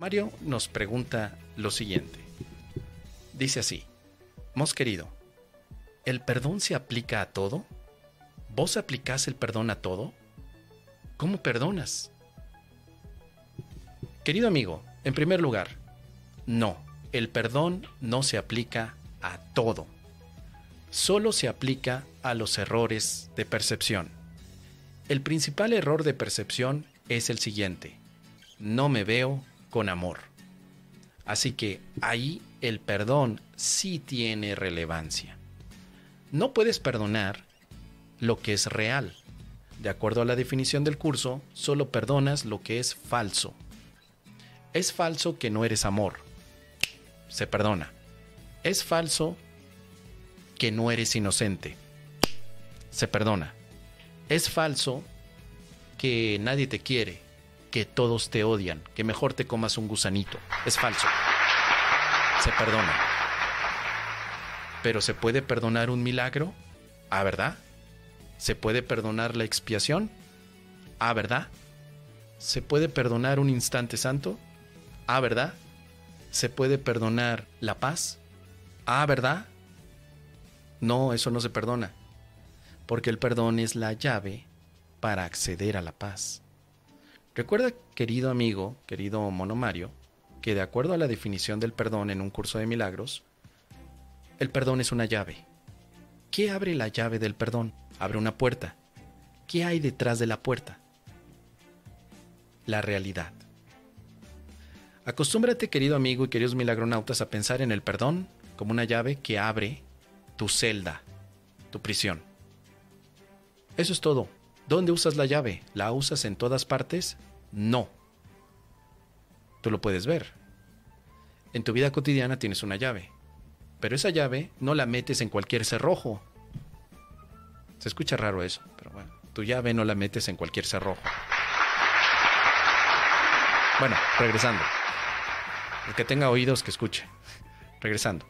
Mario nos pregunta lo siguiente. Dice así, Mos querido, ¿el perdón se aplica a todo? ¿Vos aplicás el perdón a todo? ¿Cómo perdonas? Querido amigo, en primer lugar, no, el perdón no se aplica a todo. Solo se aplica a los errores de percepción. El principal error de percepción es el siguiente. No me veo con amor. Así que ahí el perdón sí tiene relevancia. No puedes perdonar lo que es real. De acuerdo a la definición del curso, solo perdonas lo que es falso. Es falso que no eres amor. Se perdona. Es falso que no eres inocente. Se perdona. Es falso que nadie te quiere que todos te odian, que mejor te comas un gusanito. Es falso. Se perdona. Pero ¿se puede perdonar un milagro? ¿Ah, verdad? ¿Se puede perdonar la expiación? ¿Ah, verdad? ¿Se puede perdonar un instante santo? ¿Ah, verdad? ¿Se puede perdonar la paz? ¿Ah, verdad? No, eso no se perdona. Porque el perdón es la llave para acceder a la paz. Recuerda, querido amigo, querido monomario, que de acuerdo a la definición del perdón en un curso de milagros, el perdón es una llave. ¿Qué abre la llave del perdón? Abre una puerta. ¿Qué hay detrás de la puerta? La realidad. Acostúmbrate, querido amigo y queridos milagronautas, a pensar en el perdón como una llave que abre tu celda, tu prisión. Eso es todo. ¿Dónde usas la llave? ¿La usas en todas partes? No. Tú lo puedes ver. En tu vida cotidiana tienes una llave, pero esa llave no la metes en cualquier cerrojo. Se escucha raro eso, pero bueno, tu llave no la metes en cualquier cerrojo. Bueno, regresando. El que tenga oídos que escuche. Regresando.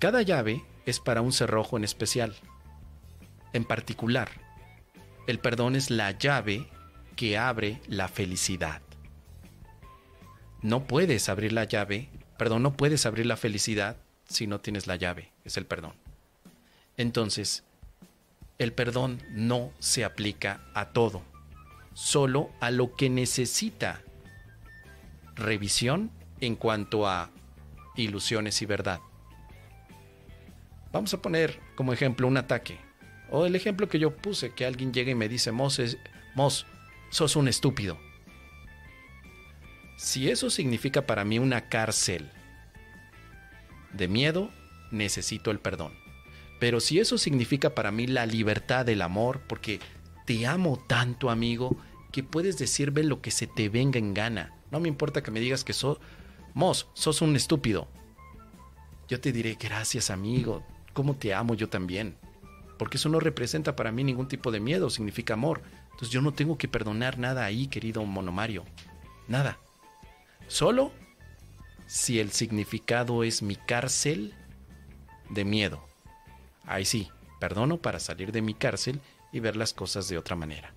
Cada llave es para un cerrojo en especial. En particular, el perdón es la llave que abre la felicidad. No puedes abrir la llave, perdón, no puedes abrir la felicidad si no tienes la llave, es el perdón. Entonces, el perdón no se aplica a todo, solo a lo que necesita revisión en cuanto a ilusiones y verdad. Vamos a poner como ejemplo un ataque. O el ejemplo que yo puse, que alguien llega y me dice, Mos, Mos sos un estúpido. Si eso significa para mí una cárcel de miedo, necesito el perdón. Pero si eso significa para mí la libertad del amor, porque te amo tanto, amigo, que puedes decirme lo que se te venga en gana. No me importa que me digas que sos, Mos, sos un estúpido. Yo te diré, gracias, amigo, cómo te amo yo también. Porque eso no representa para mí ningún tipo de miedo, significa amor. Entonces yo no tengo que perdonar nada ahí, querido monomario. Nada. Solo si el significado es mi cárcel de miedo. Ahí sí, perdono para salir de mi cárcel y ver las cosas de otra manera.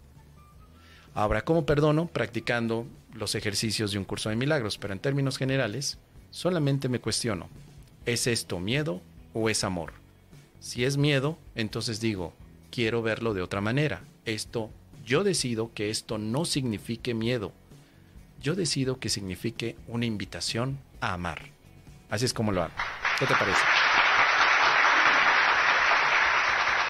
Ahora, ¿cómo perdono? Practicando los ejercicios de un curso de milagros, pero en términos generales, solamente me cuestiono, ¿es esto miedo o es amor? Si es miedo, entonces digo, quiero verlo de otra manera. Esto yo decido que esto no signifique miedo. Yo decido que signifique una invitación a amar. Así es como lo hago. ¿Qué te parece?